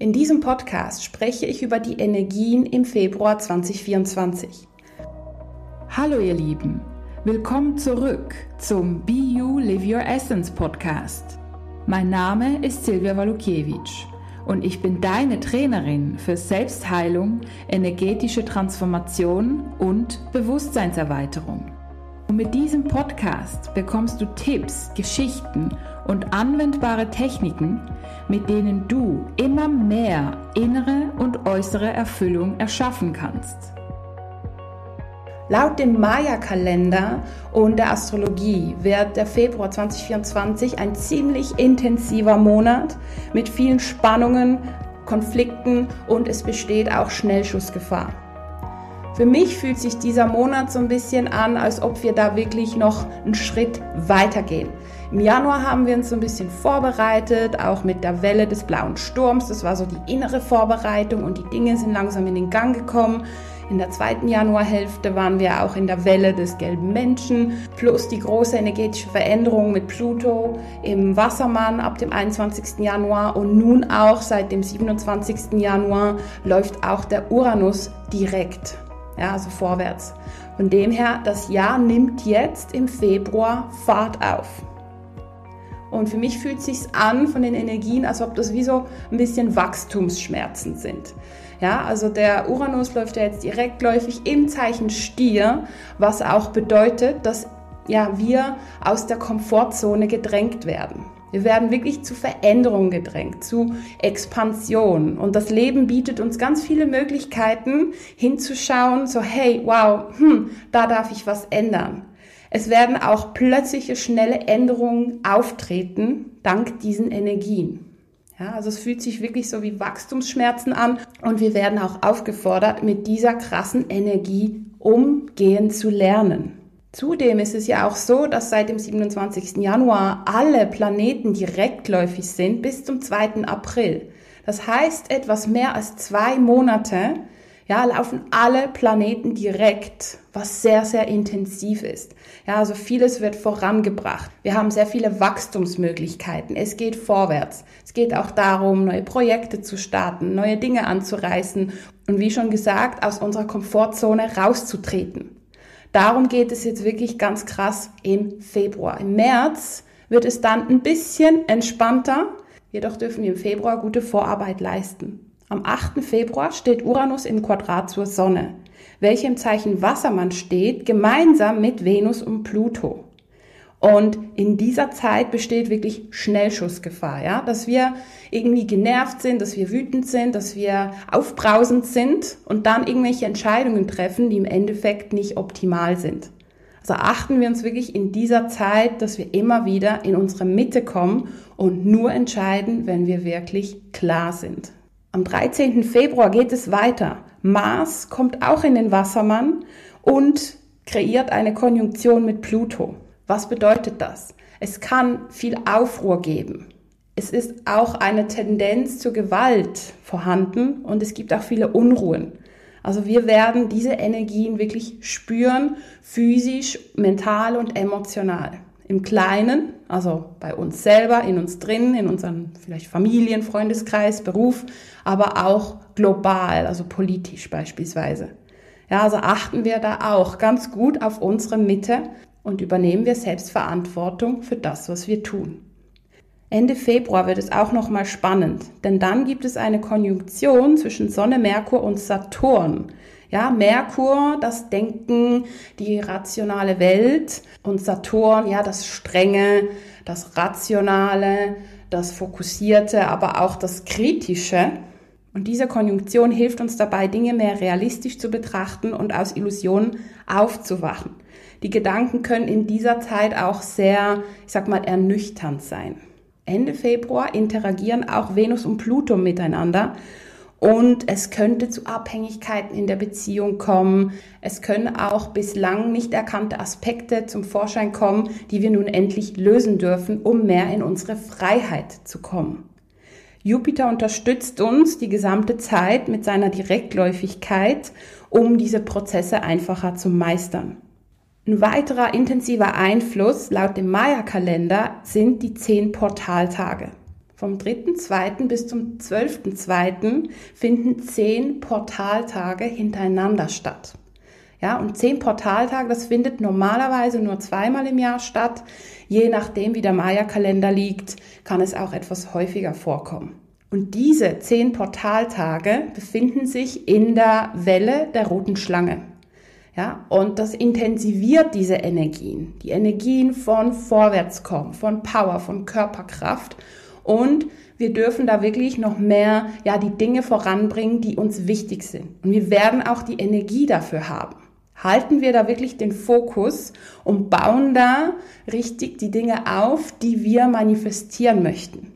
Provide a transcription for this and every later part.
In diesem Podcast spreche ich über die Energien im Februar 2024. Hallo ihr Lieben, willkommen zurück zum Be You Live Your Essence Podcast. Mein Name ist Silvia Walukiewicz und ich bin deine Trainerin für Selbstheilung, energetische Transformation und Bewusstseinserweiterung. Und mit diesem Podcast bekommst du Tipps, Geschichten und anwendbare Techniken, mit denen du immer mehr innere und äußere Erfüllung erschaffen kannst. Laut dem Maya-Kalender und der Astrologie wird der Februar 2024 ein ziemlich intensiver Monat mit vielen Spannungen, Konflikten und es besteht auch Schnellschussgefahr. Für mich fühlt sich dieser Monat so ein bisschen an, als ob wir da wirklich noch einen Schritt weitergehen. Im Januar haben wir uns so ein bisschen vorbereitet, auch mit der Welle des blauen Sturms. Das war so die innere Vorbereitung und die Dinge sind langsam in den Gang gekommen. In der zweiten Januarhälfte waren wir auch in der Welle des gelben Menschen, plus die große energetische Veränderung mit Pluto im Wassermann ab dem 21. Januar und nun auch seit dem 27. Januar läuft auch der Uranus direkt ja, also vorwärts. Von dem her, das Jahr nimmt jetzt im Februar Fahrt auf. Und für mich fühlt sich an von den Energien, als ob das wie so ein bisschen Wachstumsschmerzen sind. Ja, also der Uranus läuft ja jetzt direktläufig im Zeichen Stier, was auch bedeutet, dass ja, wir aus der Komfortzone gedrängt werden. Wir werden wirklich zu Veränderung gedrängt, zu Expansion. Und das Leben bietet uns ganz viele Möglichkeiten, hinzuschauen, so, hey, wow, hm, da darf ich was ändern. Es werden auch plötzliche, schnelle Änderungen auftreten, dank diesen Energien. Ja, also es fühlt sich wirklich so wie Wachstumsschmerzen an und wir werden auch aufgefordert, mit dieser krassen Energie umgehen zu lernen. Zudem ist es ja auch so, dass seit dem 27. Januar alle Planeten direktläufig sind bis zum 2. April. Das heißt, etwas mehr als zwei Monate ja, laufen alle Planeten direkt, was sehr, sehr intensiv ist. Ja, also vieles wird vorangebracht. Wir haben sehr viele Wachstumsmöglichkeiten. Es geht vorwärts. Es geht auch darum, neue Projekte zu starten, neue Dinge anzureißen und wie schon gesagt, aus unserer Komfortzone rauszutreten. Darum geht es jetzt wirklich ganz krass im Februar. Im März wird es dann ein bisschen entspannter, jedoch dürfen wir im Februar gute Vorarbeit leisten. Am 8. Februar steht Uranus im Quadrat zur Sonne, welche im Zeichen Wassermann steht, gemeinsam mit Venus und Pluto. Und in dieser Zeit besteht wirklich Schnellschussgefahr, ja, dass wir irgendwie genervt sind, dass wir wütend sind, dass wir aufbrausend sind und dann irgendwelche Entscheidungen treffen, die im Endeffekt nicht optimal sind. Also achten wir uns wirklich in dieser Zeit, dass wir immer wieder in unsere Mitte kommen und nur entscheiden, wenn wir wirklich klar sind. Am 13. Februar geht es weiter. Mars kommt auch in den Wassermann und kreiert eine Konjunktion mit Pluto. Was bedeutet das? Es kann viel Aufruhr geben. Es ist auch eine Tendenz zur Gewalt vorhanden und es gibt auch viele Unruhen. Also wir werden diese Energien wirklich spüren, physisch, mental und emotional. Im Kleinen, also bei uns selber, in uns drin, in unserem vielleicht Familien, Freundeskreis, Beruf, aber auch global, also politisch beispielsweise. Ja, also achten wir da auch ganz gut auf unsere Mitte und übernehmen wir Selbstverantwortung für das, was wir tun. Ende Februar wird es auch noch mal spannend, denn dann gibt es eine Konjunktion zwischen Sonne, Merkur und Saturn. Ja, Merkur, das Denken, die rationale Welt und Saturn, ja, das Strenge, das Rationale, das Fokussierte, aber auch das Kritische. Und diese Konjunktion hilft uns dabei, Dinge mehr realistisch zu betrachten und aus Illusionen aufzuwachen. Die Gedanken können in dieser Zeit auch sehr, ich sag mal, ernüchternd sein. Ende Februar interagieren auch Venus und Pluto miteinander und es könnte zu Abhängigkeiten in der Beziehung kommen. Es können auch bislang nicht erkannte Aspekte zum Vorschein kommen, die wir nun endlich lösen dürfen, um mehr in unsere Freiheit zu kommen. Jupiter unterstützt uns die gesamte Zeit mit seiner Direktläufigkeit, um diese Prozesse einfacher zu meistern. Ein weiterer intensiver Einfluss laut dem Maya-Kalender sind die zehn Portaltage. vom 3.2. bis zum 12.2. finden zehn Portaltage hintereinander statt. Ja, und zehn Portaltage, das findet normalerweise nur zweimal im Jahr statt. Je nachdem, wie der Maya-Kalender liegt, kann es auch etwas häufiger vorkommen. Und diese zehn Portaltage befinden sich in der Welle der roten Schlange. Ja, und das intensiviert diese Energien. Die Energien von Vorwärtskommen, von Power, von Körperkraft. Und wir dürfen da wirklich noch mehr, ja, die Dinge voranbringen, die uns wichtig sind. Und wir werden auch die Energie dafür haben. Halten wir da wirklich den Fokus und bauen da richtig die Dinge auf, die wir manifestieren möchten.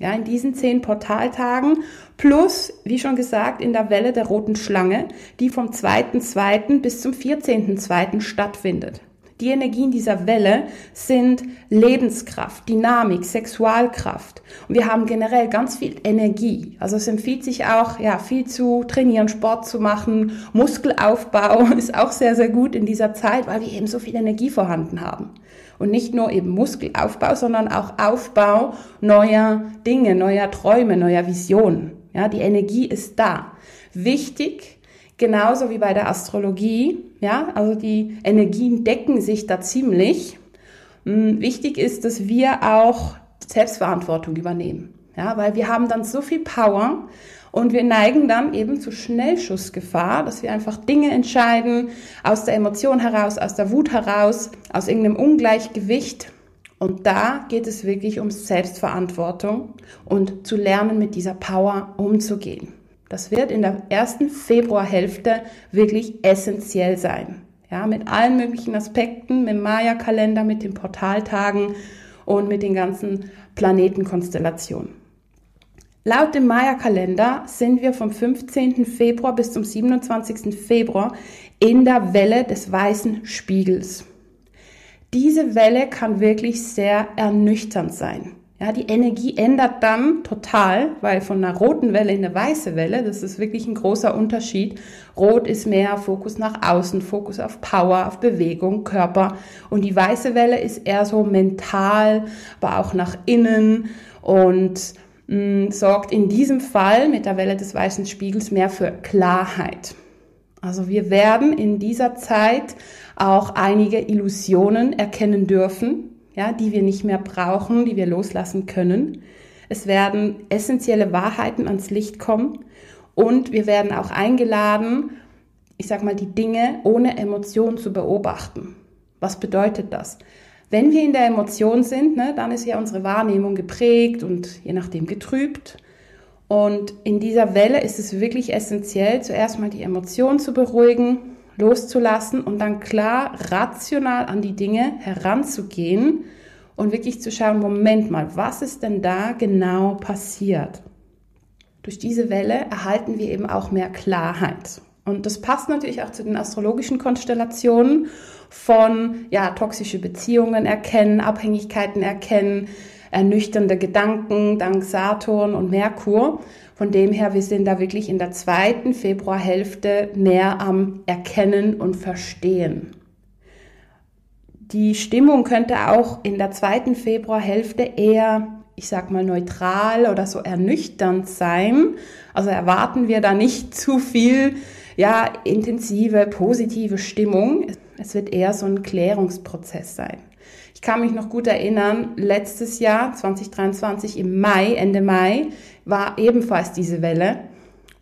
Ja, in diesen zehn Portaltagen plus, wie schon gesagt, in der Welle der roten Schlange, die vom 2.2. bis zum 14.2. stattfindet. Die Energien dieser Welle sind Lebenskraft, Dynamik, Sexualkraft. Und wir haben generell ganz viel Energie. Also es empfiehlt sich auch, ja, viel zu trainieren, Sport zu machen. Muskelaufbau ist auch sehr, sehr gut in dieser Zeit, weil wir eben so viel Energie vorhanden haben. Und nicht nur eben Muskelaufbau, sondern auch Aufbau neuer Dinge, neuer Träume, neuer Visionen. Ja, die Energie ist da. Wichtig, genauso wie bei der Astrologie, ja, also die Energien decken sich da ziemlich. Hm, wichtig ist, dass wir auch Selbstverantwortung übernehmen. Ja, weil wir haben dann so viel Power und wir neigen dann eben zu Schnellschussgefahr, dass wir einfach Dinge entscheiden, aus der Emotion heraus, aus der Wut heraus, aus irgendeinem Ungleichgewicht. Und da geht es wirklich um Selbstverantwortung und zu lernen, mit dieser Power umzugehen. Das wird in der ersten Februarhälfte wirklich essentiell sein. Ja, mit allen möglichen Aspekten, mit dem Maya-Kalender, mit den Portaltagen und mit den ganzen Planetenkonstellationen. Laut dem Maya-Kalender sind wir vom 15. Februar bis zum 27. Februar in der Welle des weißen Spiegels. Diese Welle kann wirklich sehr ernüchternd sein. Ja, die Energie ändert dann total, weil von einer roten Welle in eine weiße Welle, das ist wirklich ein großer Unterschied. Rot ist mehr Fokus nach außen, Fokus auf Power, auf Bewegung, Körper. Und die weiße Welle ist eher so mental, aber auch nach innen und mh, sorgt in diesem Fall mit der Welle des weißen Spiegels mehr für Klarheit. Also wir werden in dieser Zeit auch einige Illusionen erkennen dürfen, ja, die wir nicht mehr brauchen, die wir loslassen können. Es werden essentielle Wahrheiten ans Licht kommen und wir werden auch eingeladen, ich sag mal, die Dinge ohne Emotion zu beobachten. Was bedeutet das? Wenn wir in der Emotion sind, ne, dann ist ja unsere Wahrnehmung geprägt und je nachdem getrübt. Und in dieser Welle ist es wirklich essentiell, zuerst mal die Emotion zu beruhigen, loszulassen und dann klar rational an die Dinge heranzugehen und wirklich zu schauen, Moment mal, was ist denn da genau passiert? Durch diese Welle erhalten wir eben auch mehr Klarheit. Und das passt natürlich auch zu den astrologischen Konstellationen von ja, toxische Beziehungen erkennen, Abhängigkeiten erkennen, ernüchternde Gedanken dank Saturn und Merkur. Von dem her, wir sind da wirklich in der zweiten Februarhälfte mehr am Erkennen und Verstehen. Die Stimmung könnte auch in der zweiten Februarhälfte eher ich sag mal, neutral oder so ernüchternd sein. Also erwarten wir da nicht zu viel ja, intensive, positive Stimmung. Es wird eher so ein Klärungsprozess sein. Ich kann mich noch gut erinnern, letztes Jahr, 2023 im Mai, Ende Mai, war ebenfalls diese Welle.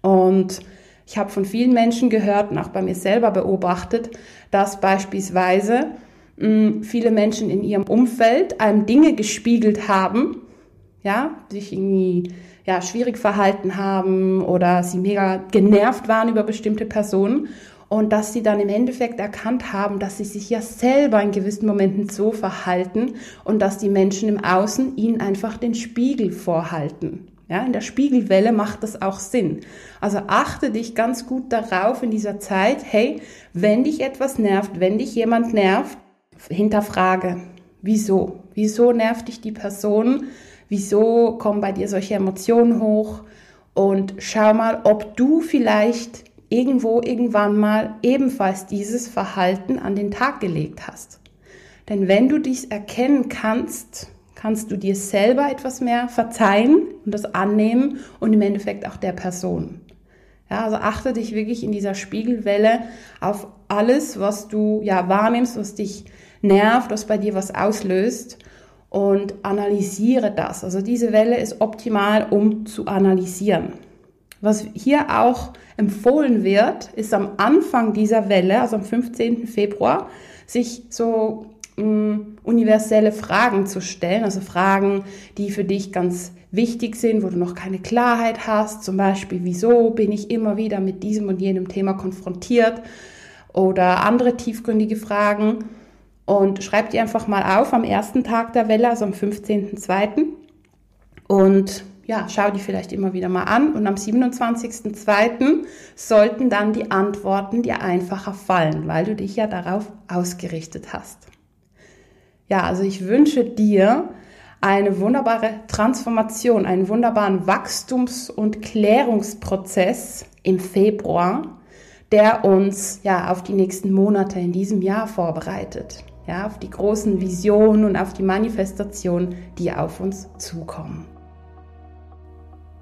Und ich habe von vielen Menschen gehört und auch bei mir selber beobachtet, dass beispielsweise mh, hm, viele Menschen in ihrem Umfeld einem Dinge gespiegelt haben, ja, sich irgendwie ja, schwierig verhalten haben oder sie mega genervt waren über bestimmte Personen und dass sie dann im Endeffekt erkannt haben, dass sie sich ja selber in gewissen Momenten so verhalten und dass die Menschen im Außen ihnen einfach den Spiegel vorhalten. Ja, in der Spiegelwelle macht das auch Sinn. Also achte dich ganz gut darauf in dieser Zeit, hey, wenn dich etwas nervt, wenn dich jemand nervt, hinterfrage, wieso? Wieso nervt dich die Person? Wieso kommen bei dir solche Emotionen hoch? Und schau mal, ob du vielleicht irgendwo irgendwann mal ebenfalls dieses Verhalten an den Tag gelegt hast. Denn wenn du dies erkennen kannst, kannst du dir selber etwas mehr verzeihen, und das Annehmen und im Endeffekt auch der Person. Ja, also achte dich wirklich in dieser Spiegelwelle auf alles, was du ja wahrnimmst, was dich nervt, was bei dir was auslöst und analysiere das. Also diese Welle ist optimal, um zu analysieren. Was hier auch empfohlen wird, ist am Anfang dieser Welle, also am 15. Februar, sich so mh, mm, universelle Fragen zu stellen, also Fragen, die für dich ganz wichtig sind, wo du noch keine Klarheit hast, zum Beispiel, wieso bin ich immer wieder mit diesem und jenem Thema konfrontiert oder andere tiefgründige Fragen. Und schreib die einfach mal auf am ersten Tag der Welle, also am 15.02. Und ja, schau die vielleicht immer wieder mal an. Und am 27.02. sollten dann die Antworten dir einfacher fallen, weil du dich ja darauf ausgerichtet hast. Ja, also ich wünsche dir eine wunderbare Transformation, einen wunderbaren Wachstums- und Klärungsprozess im Februar, der uns ja auf die nächsten Monate in diesem Jahr vorbereitet. Ja, auf die großen Visionen und auf die Manifestation, die auf uns zukommen.